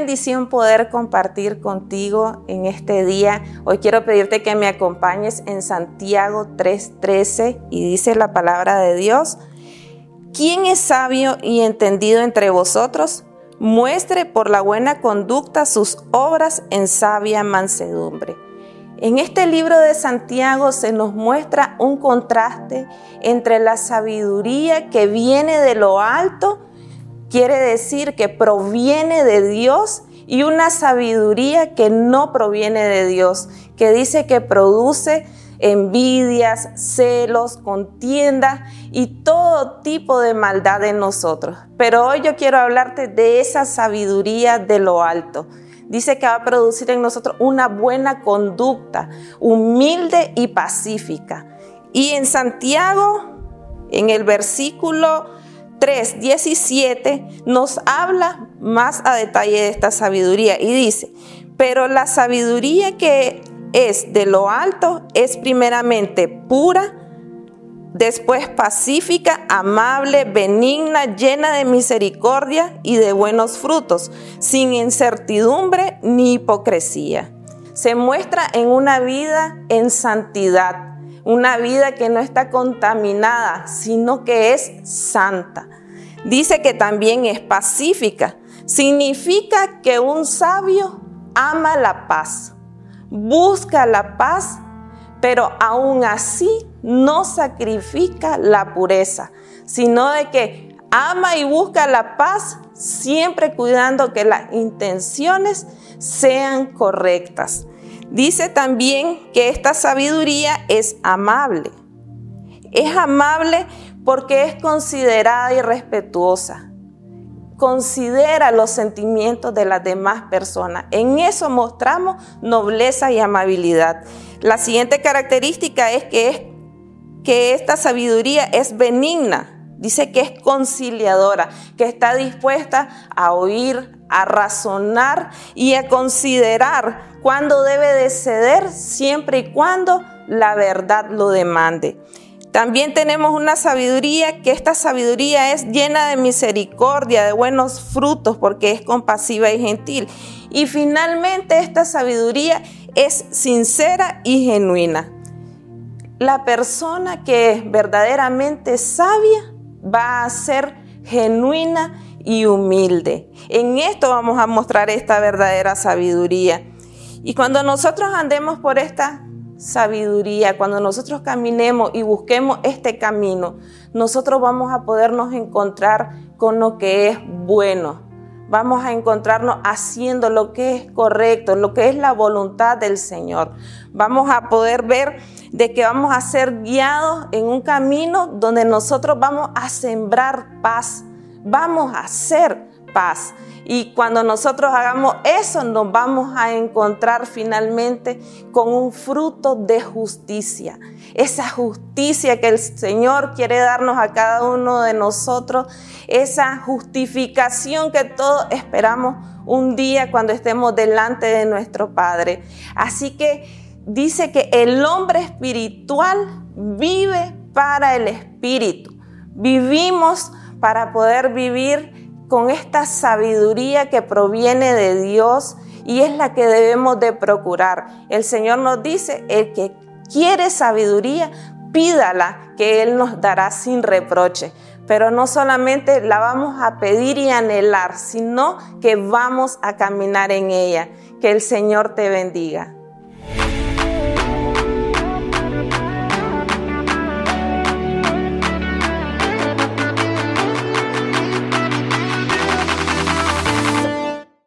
bendición poder compartir contigo en este día. Hoy quiero pedirte que me acompañes en Santiago 3:13 y dice la palabra de Dios, ¿quién es sabio y entendido entre vosotros? Muestre por la buena conducta sus obras en sabia mansedumbre. En este libro de Santiago se nos muestra un contraste entre la sabiduría que viene de lo alto quiere decir que proviene de Dios y una sabiduría que no proviene de Dios, que dice que produce envidias, celos, contiendas y todo tipo de maldad en nosotros. Pero hoy yo quiero hablarte de esa sabiduría de lo alto. Dice que va a producir en nosotros una buena conducta, humilde y pacífica. Y en Santiago, en el versículo 3, 17 nos habla más a detalle de esta sabiduría y dice, pero la sabiduría que es de lo alto es primeramente pura, después pacífica, amable, benigna, llena de misericordia y de buenos frutos, sin incertidumbre ni hipocresía. Se muestra en una vida en santidad, una vida que no está contaminada, sino que es santa. Dice que también es pacífica. Significa que un sabio ama la paz, busca la paz, pero aún así no sacrifica la pureza, sino de que ama y busca la paz, siempre cuidando que las intenciones sean correctas. Dice también que esta sabiduría es amable. Es amable porque es considerada y respetuosa. Considera los sentimientos de las demás personas. En eso mostramos nobleza y amabilidad. La siguiente característica es que, que esta sabiduría es benigna. Dice que es conciliadora, que está dispuesta a oír, a razonar y a considerar cuándo debe de ceder siempre y cuando la verdad lo demande. También tenemos una sabiduría que esta sabiduría es llena de misericordia, de buenos frutos, porque es compasiva y gentil. Y finalmente esta sabiduría es sincera y genuina. La persona que es verdaderamente sabia va a ser genuina y humilde. En esto vamos a mostrar esta verdadera sabiduría. Y cuando nosotros andemos por esta sabiduría, cuando nosotros caminemos y busquemos este camino, nosotros vamos a podernos encontrar con lo que es bueno. Vamos a encontrarnos haciendo lo que es correcto, lo que es la voluntad del Señor. Vamos a poder ver de que vamos a ser guiados en un camino donde nosotros vamos a sembrar paz, vamos a hacer paz. Y cuando nosotros hagamos eso, nos vamos a encontrar finalmente con un fruto de justicia. Esa justicia que el Señor quiere darnos a cada uno de nosotros, esa justificación que todos esperamos un día cuando estemos delante de nuestro Padre. Así que dice que el hombre espiritual vive para el espíritu. Vivimos para poder vivir con esta sabiduría que proviene de Dios y es la que debemos de procurar. El Señor nos dice, el que quiere sabiduría, pídala, que Él nos dará sin reproche. Pero no solamente la vamos a pedir y anhelar, sino que vamos a caminar en ella. Que el Señor te bendiga.